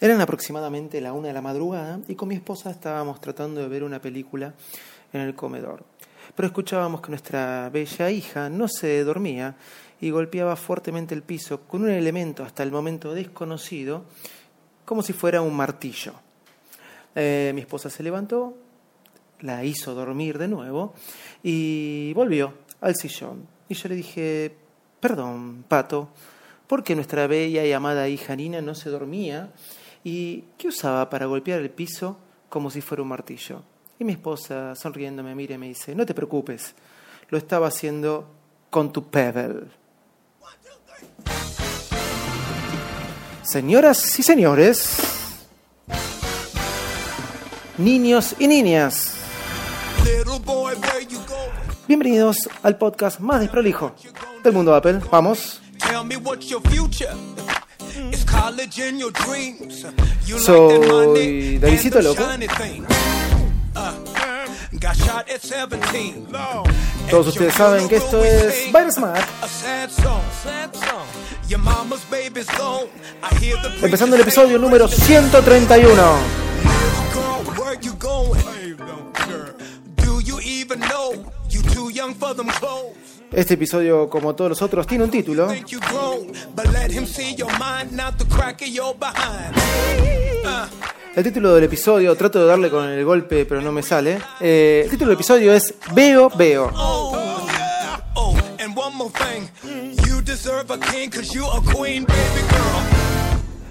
Eran aproximadamente la una de la madrugada y con mi esposa estábamos tratando de ver una película en el comedor. Pero escuchábamos que nuestra bella hija no se dormía y golpeaba fuertemente el piso con un elemento hasta el momento desconocido, como si fuera un martillo. Eh, mi esposa se levantó, la hizo dormir de nuevo y volvió al sillón. Y yo le dije, perdón, Pato, ¿por qué nuestra bella y amada hija Nina no se dormía ¿Y qué usaba para golpear el piso como si fuera un martillo? Y mi esposa, sonriendo, me mira y me dice, no te preocupes, lo estaba haciendo con tu pebble. Señoras y señores, niños y niñas, bienvenidos al podcast más desprolijo del mundo Apple. Vamos. Soy Davidito Loco. Todos ustedes saben que esto es Virus Mac. Empezando el episodio número 131. Este episodio, como todos los otros, tiene un título. El título del episodio, trato de darle con el golpe, pero no me sale. Eh, el título del episodio es Veo, veo.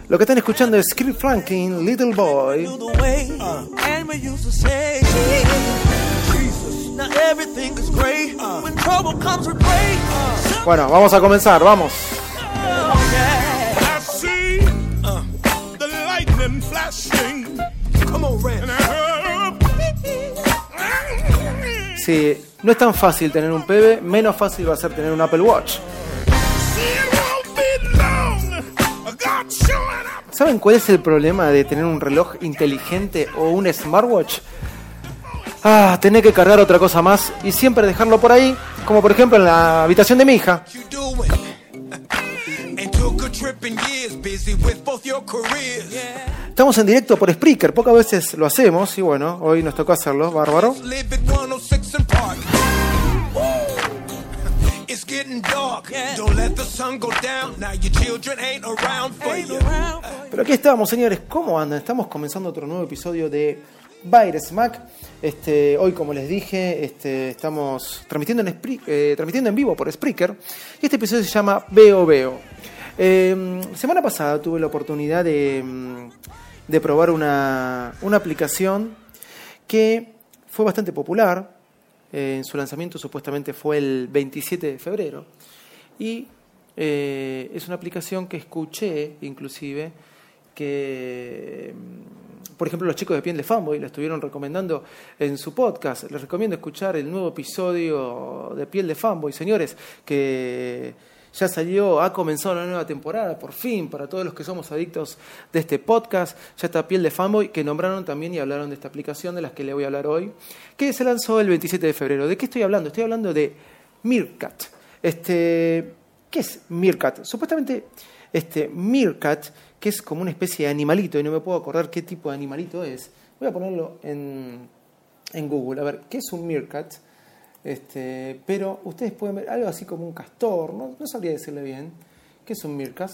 Lo que están escuchando es Script Franklin, Little Boy. Bueno, vamos a comenzar, vamos. Sí, no es tan fácil tener un PB, menos fácil va a ser tener un Apple Watch. ¿Saben cuál es el problema de tener un reloj inteligente o un smartwatch? Ah, tener que cargar otra cosa más y siempre dejarlo por ahí, como por ejemplo en la habitación de mi hija. Estamos en directo por Spreaker, pocas veces lo hacemos y bueno, hoy nos tocó hacerlo, bárbaro. Pero aquí estamos, señores, ¿cómo andan? Estamos comenzando otro nuevo episodio de Virus Mac. Este, hoy, como les dije, este, estamos transmitiendo en, eh, transmitiendo en vivo por Spreaker. Y este episodio se llama Veo Veo. Em, semana pasada tuve la oportunidad de, em, probar una, aplicación que fue bastante popular. en su lanzamiento supuestamente fue el 27 de febrero. Y eh, es una aplicación que escuché, inclusive, que por ejemplo, los chicos de Piel de Fanboy lo estuvieron recomendando en su podcast. Les recomiendo escuchar el nuevo episodio de Piel de Fanboy, señores, que ya salió, ha comenzado una nueva temporada, por fin, para todos los que somos adictos de este podcast. Ya está Piel de Fanboy, que nombraron también y hablaron de esta aplicación de las que le voy a hablar hoy, que se lanzó el 27 de febrero. ¿De qué estoy hablando? Estoy hablando de Meerkat. Este, ¿Qué es Meerkat? Supuestamente, este, Meerkat que es como una especie de animalito, y no me puedo acordar qué tipo de animalito es. Voy a ponerlo en, en Google, a ver, ¿qué es un meerkat? Este, pero ustedes pueden ver algo así como un castor, no, no sabría decirle bien. ¿Qué es un meerkat?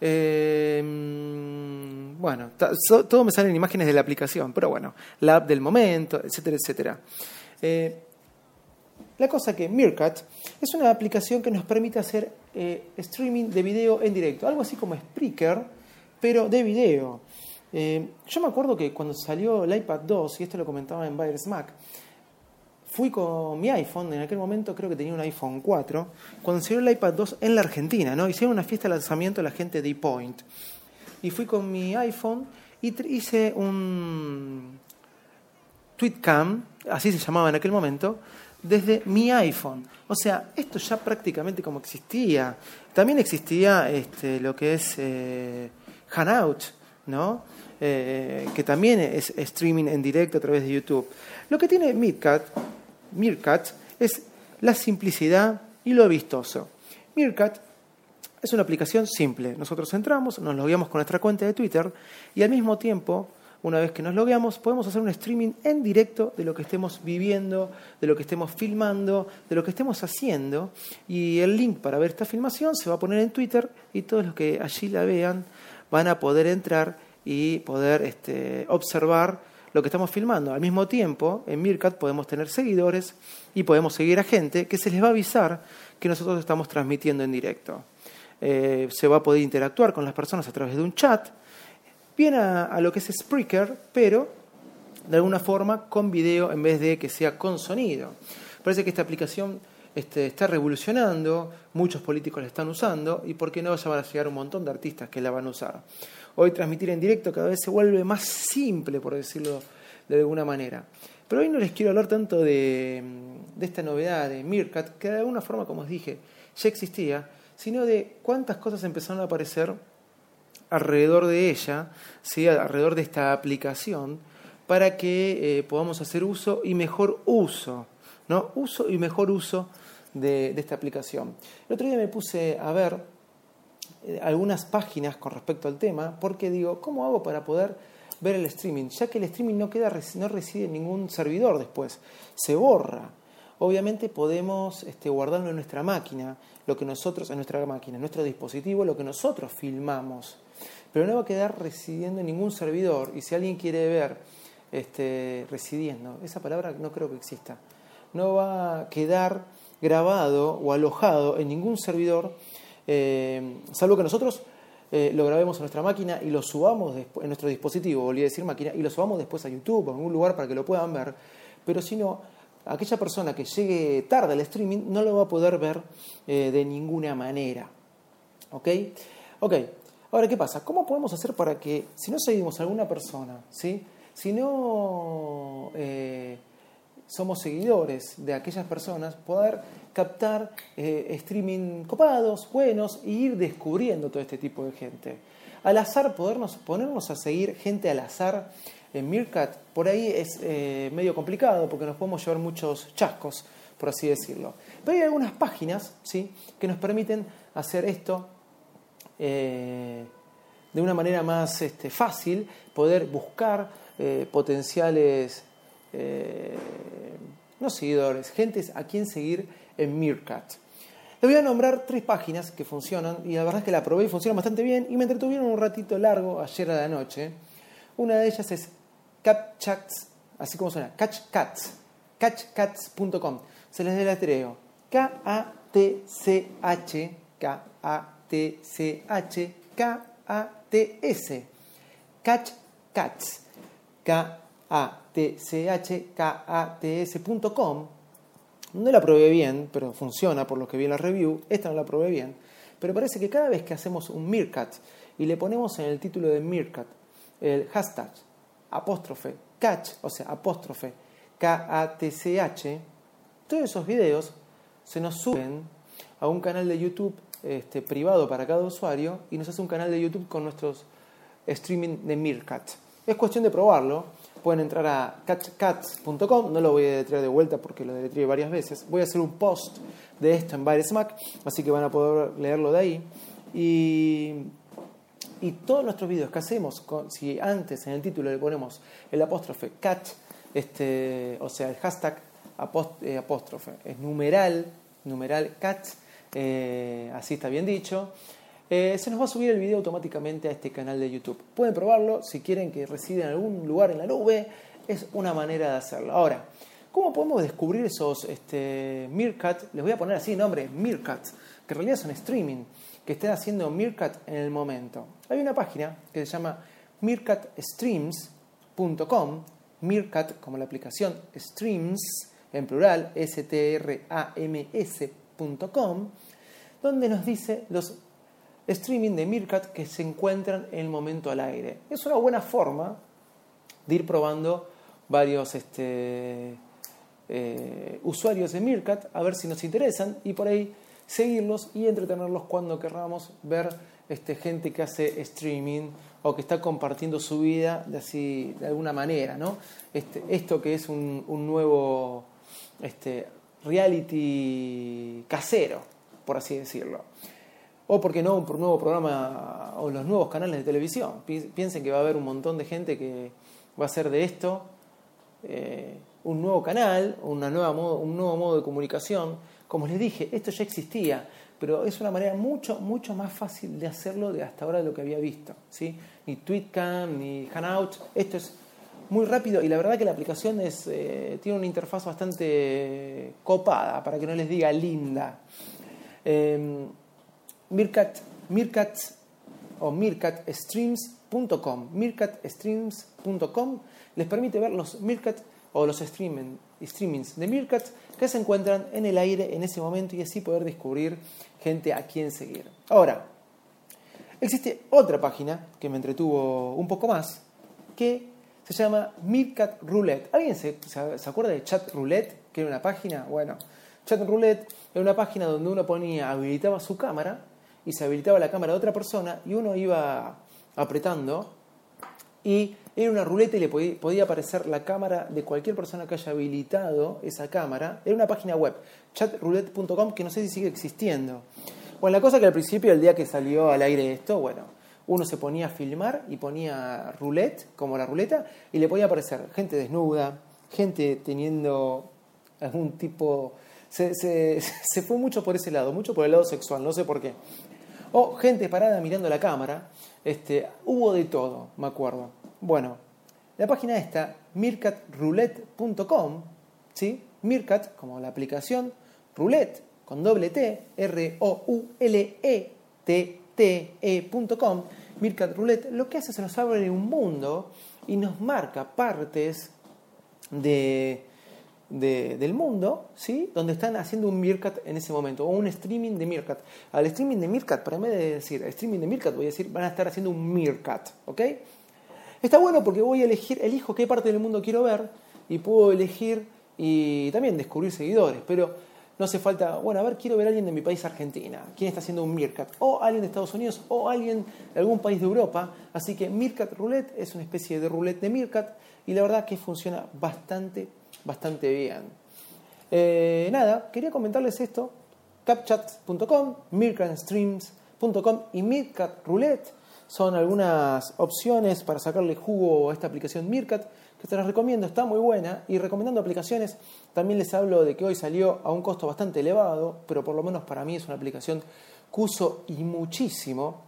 Eh, bueno, todo me salen imágenes de la aplicación, pero bueno, la app del momento, etcétera, etcétera. Eh, la cosa que Meerkat es una aplicación que nos permite hacer eh, streaming de video en directo, algo así como Spreaker, pero de video. Eh, yo me acuerdo que cuando salió el iPad 2, y esto lo comentaba en Buyer's Mac, fui con mi iPhone, en aquel momento creo que tenía un iPhone 4, cuando salió el iPad 2 en la Argentina, ¿no? Hicieron una fiesta de lanzamiento la gente de ePoint. y fui con mi iPhone y hice un tweetcam, así se llamaba en aquel momento, desde mi iPhone. O sea, esto ya prácticamente como existía. También existía este, lo que es eh, Hanout, ¿no? Eh, que también es streaming en directo a través de YouTube. Lo que tiene Meerkat, Meerkat es la simplicidad y lo vistoso. Meerkat es una aplicación simple. Nosotros entramos, nos logueamos con nuestra cuenta de Twitter y al mismo tiempo una vez que nos logueamos, podemos hacer un streaming en directo de lo que estemos viviendo, de lo que estemos filmando, de lo que estemos haciendo. Y el link para ver esta filmación se va a poner en Twitter y todos los que allí la vean van a poder entrar y poder este, observar lo que estamos filmando. Al mismo tiempo, en Mircat podemos tener seguidores y podemos seguir a gente que se les va a avisar que nosotros estamos transmitiendo en directo. Eh, se va a poder interactuar con las personas a través de un chat bien a, lo que es Spreaker, pero de alguna forma con video en vez de que sea con sonido. Parece que esta aplicación este, está revolucionando, muchos políticos la están usando y por qué no ya van a llegar un montón de artistas que la van a usar. Hoy transmitir en directo cada vez se vuelve más simple, por decirlo de alguna manera. Pero hoy no les quiero hablar tanto de, de esta novedad de Meerkat, que de alguna forma, como os dije, ya existía, sino de cuántas cosas empezaron a aparecer alrededor de ella, ¿sí? alrededor de esta aplicación, para que eh, podamos hacer uso y mejor uso, ¿no? Uso y mejor uso de, esta aplicación. El otro día me puse a ver eh, algunas páginas con respecto al tema, porque digo, ¿cómo hago para poder ver el streaming? Ya que el streaming no, queda, no reside en ningún servidor después, se borra. Obviamente podemos este, guardarlo en nuestra máquina, lo que nosotros, en nuestra máquina, en nuestro dispositivo, lo que nosotros filmamos pero no va a quedar residiendo en ningún servidor. Y si alguien quiere ver este, residiendo, esa palabra no creo que exista, no va a quedar grabado o alojado en ningún servidor, eh, salvo que nosotros eh, lo grabemos en nuestra máquina y lo subamos en nuestro dispositivo, volví a decir máquina, y lo subamos después a YouTube o en algún lugar para que lo puedan ver. Pero si no, aquella persona que llegue tarde al streaming no lo va a poder ver eh, de ninguna manera. ¿Ok? Ok, Ahora, ¿qué pasa? ¿Cómo podemos hacer para que, si no seguimos a alguna persona, ¿sí? si no eh, somos seguidores de aquellas personas, poder captar eh, streaming copados, buenos, e ir descubriendo todo este tipo de gente? Al azar, podernos, ponernos a seguir gente al azar en Meerkat, por ahí es eh, medio complicado porque nos podemos llevar muchos chascos, por así decirlo. Pero hay algunas páginas ¿sí? que nos permiten hacer esto eh, de una manera más este, fácil poder buscar eh, potenciales eh, no seguidores, gentes a quien seguir en Meerkat. Les voy a nombrar tres páginas que funcionan y la verdad es que la probé y funcionan bastante bien y me entretuvieron un ratito largo ayer a la noche. Una de ellas es CatchCats, así como suena, CatchCats, catchcats.com. Se les delatreo. K-A-T-C-H, K-A-T-C-H K-A-T-S. Catch Cats. K-A-T-C-H-K-A-T-S.com. No la probé bien, pero funciona por lo que vi en la review. Esta no la probé bien. Pero parece que cada vez que hacemos un Meerkat y le ponemos en el título de Meerkat el hashtag apóstrofe catch, o sea, apóstrofe K-A-T-C-H, todos esos videos se nos suben a un canal de YouTube este, privado para cada usuario y nos hace un canal de YouTube con nuestros streaming de Meerkat. Es cuestión de probarlo. Pueden entrar a catchcats.com, no lo voy a deletrear de vuelta porque lo deletreé varias veces. Voy a hacer un post de esto en Mac así que van a poder leerlo de ahí. Y, y todos nuestros vídeos que hacemos, si antes en el título le ponemos el apóstrofe catch, este, o sea, el hashtag eh, apóstrofe, es numeral, numeral catch, eh, así está bien dicho, eh, se nos va a subir el video automáticamente a este canal de YouTube. Pueden probarlo si quieren que resida en algún lugar en la nube, es una manera de hacerlo. Ahora, ¿cómo podemos descubrir esos este, Meerkat? Les voy a poner así nombre, Meerkat, que en realidad son streaming, que estén haciendo Meerkat en el momento. Hay una página que se llama meerkatstreams.com, Meerkat como la aplicación Streams, en plural, S-T-R-A-M-S donde nos dice los streaming de Meerkat que se encuentran en el momento al aire. Es una buena forma de ir probando varios este, eh, usuarios de Meerkat a ver si nos interesan y por ahí seguirlos y entretenerlos cuando querramos ver este, gente que hace streaming o que está compartiendo su vida de así de alguna manera, ¿no? Este, esto que es un, nuevo reality casero, por así decirlo. O, porque no, un nuevo programa o los nuevos canales de televisión. Piensen que va a haber un montón de gente que va a hacer de esto eh, un nuevo canal, una nueva un nuevo modo de comunicación. Como les dije, esto ya existía, pero es una manera mucho, mucho más fácil de hacerlo de hasta ahora de lo que había visto. ¿sí? Ni TweetCam, ni Hangout, esto es muy rápido y la verdad que la aplicación eh, tiene una interfaz bastante copada, para que no les diga linda. Eh, Meerkat, o meerkatstreams.com. Meerkatstreams.com les permite ver los Meerkat o los streaming, streamings de Meerkat que se encuentran en el aire en ese momento y así poder descubrir gente a quien seguir. Ahora, existe otra página que me entretuvo un poco más que se llama Meerkat Roulette. ¿Alguien se, se acuerda de Chat Roulette? Que era una página. Bueno, Chat Roulette era una página donde uno ponía, habilitaba su cámara y se habilitaba la cámara de otra persona y uno iba apretando y era una ruleta y le podía, aparecer la cámara de cualquier persona que haya habilitado esa cámara. Era una página web, chatroulette.com, que no sé si sigue existiendo. Bueno, la cosa que al principio, el día que salió al aire esto, bueno, uno se ponía a filmar y ponía roulette, como la ruleta, y le podía aparecer gente desnuda, gente teniendo algún tipo... Se, fue mucho por ese lado, mucho por el lado sexual, no sé por qué o gente parada mirando la cámara. Este, hubo de todo, me acuerdo. Bueno, la página esta, mircatroulette.com, ¿sí? Mircat, como la aplicación, roulette, con doble T, R-O-U-L-E-T-T-E.com, Mircat Roulette, lo que hace es nos abre un mundo y nos marca partes de del mundo, ¿sí? donde están haciendo un Meerkat en ese momento, o un streaming de Meerkat. Al streaming de Meerkat, para mí de decir streaming de Meerkat, voy a decir, van a estar haciendo un Meerkat, ¿ok? Está bueno porque voy a elegir, elijo qué parte del mundo quiero ver y puedo elegir y también descubrir seguidores, pero no hace falta, bueno, a ver, quiero ver a alguien de mi país, Argentina, quién está haciendo un Meerkat, o alguien de Estados Unidos, o alguien de algún país de Europa, así que Meerkat Roulette es una especie de roulette de Meerkat y la verdad que funciona bastante bastante bien. Eh, nada, quería comentarles esto. Capchat.com, Mirkatstreams.com y Mirkat Roulette son algunas opciones para sacarle jugo a esta aplicación Mirkat que te las recomiendo, está muy buena. Y recomendando aplicaciones, también les hablo de que hoy salió a un costo bastante elevado, pero por lo menos para mí es una aplicación que uso y muchísimo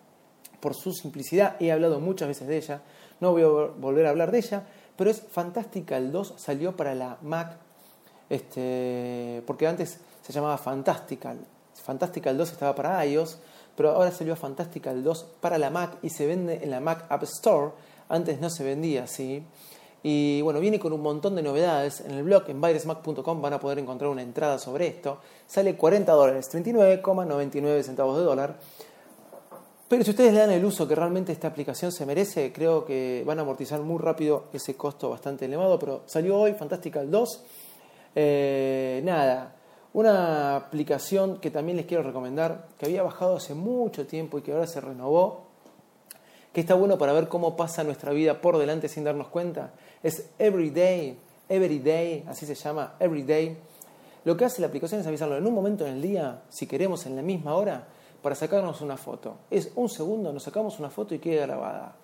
por su simplicidad. He hablado muchas veces de ella, no voy a volver a hablar de ella pero es Fantastical 2 salió para la Mac, este, porque antes se llamaba Fantastical. Fantastical 2 estaba para iOS, pero ahora salió Fantastical 2 para la Mac y se vende en la Mac App Store. Antes no se vendía así. Y bueno, viene con un montón de novedades. En el blog, en virusmac.com, van a poder encontrar una entrada sobre esto. Sale 40 dólares, 39,99 centavos de dólar. Pero si ustedes le dan el uso que realmente esta aplicación se merece, creo que van a amortizar muy rápido ese costo bastante elevado. Pero salió hoy Fantastical 2. Eh, nada, una aplicación que también les quiero recomendar, que había bajado hace mucho tiempo y que ahora se renovó, que está bueno para ver cómo pasa nuestra vida por delante sin darnos cuenta, es Everyday, Everyday, así se llama, Everyday. Lo que hace la aplicación es avisarlo en un momento en el día, si queremos en la misma hora, para sacarnos una foto. Es un segundo, nos sacamos una foto y queda grabada.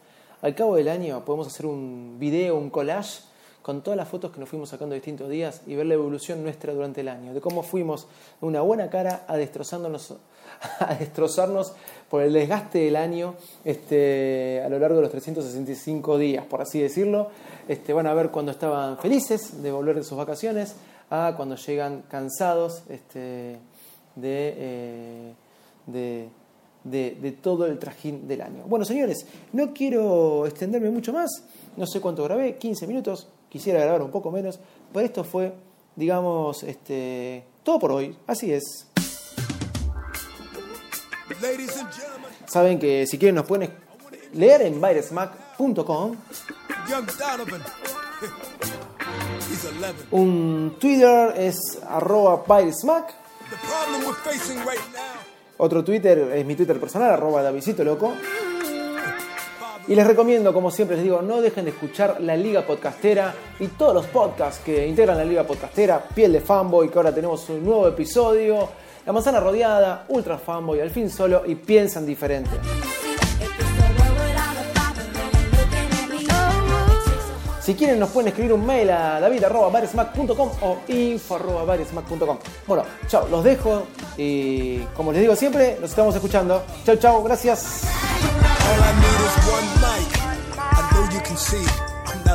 Al cabo del año podemos hacer un video, un collage con todas las fotos que nos fuimos sacando distintos días y ver la evolución nuestra durante el año, de cómo fuimos de una buena cara a destrozándonos a destrozarnos por el desgaste del año este, a lo largo de los 365 días, por así decirlo. Este, van a ver cuando estaban felices de volver de sus vacaciones a cuando llegan cansados este, de... Eh, de, de, todo el trajín del año. Bueno, señores, no quiero extenderme mucho más, no sé cuánto grabé, 15 minutos, quisiera grabar un poco menos, pero esto fue, digamos, este, todo por hoy, así es. saben que si quieren nos pueden leer en virusmac.com. Un Twitter es arroba virusmac. Otro Twitter es mi Twitter personal, arroba Davidito Loco. Y les recomiendo, como siempre les digo, no dejen de escuchar la Liga Podcastera y todos los podcasts que integran la Liga Podcastera, Piel de Fanboy, que ahora tenemos un nuevo episodio, La Manzana Rodeada, Ultra Fanboy, Al fin Solo y Piensan Diferente. Si quieren nos pueden escribir un mail a david.baresmac.com o info.baresmac.com. Bueno, chao, los dejo y como les digo siempre, nos estamos escuchando. Chao, chao, gracias.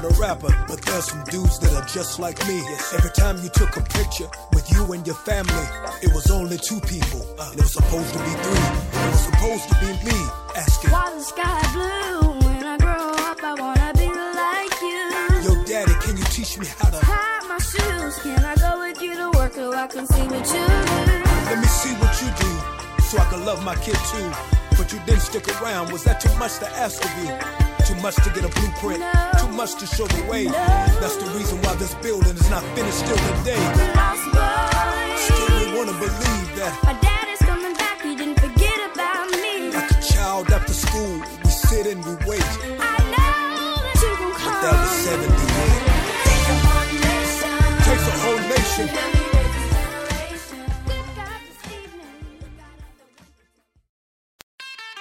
Not a rapper, but there's some dudes that are just like me. Every time you took a picture with you and your family, it was only two people. And it was supposed to be three. It was supposed to be me asking. Why the sky blue? When I grow up, I wanna be like you. Yo, daddy, can you teach me how to tie my shoes? Can I go with you to work so I can see what you do? Let me see what you do, so I can love my kid too. But you didn't stick around. Was that too much to ask of you? Too much to get a blueprint, no. too much to show the way. No. That's the reason why this building is not finished still today. Still, we wanna believe that my dad is coming back. He didn't forget about me. Like a child after school, we sit and we wait. I know that you gon' come. But that was 78. Takes a whole nation.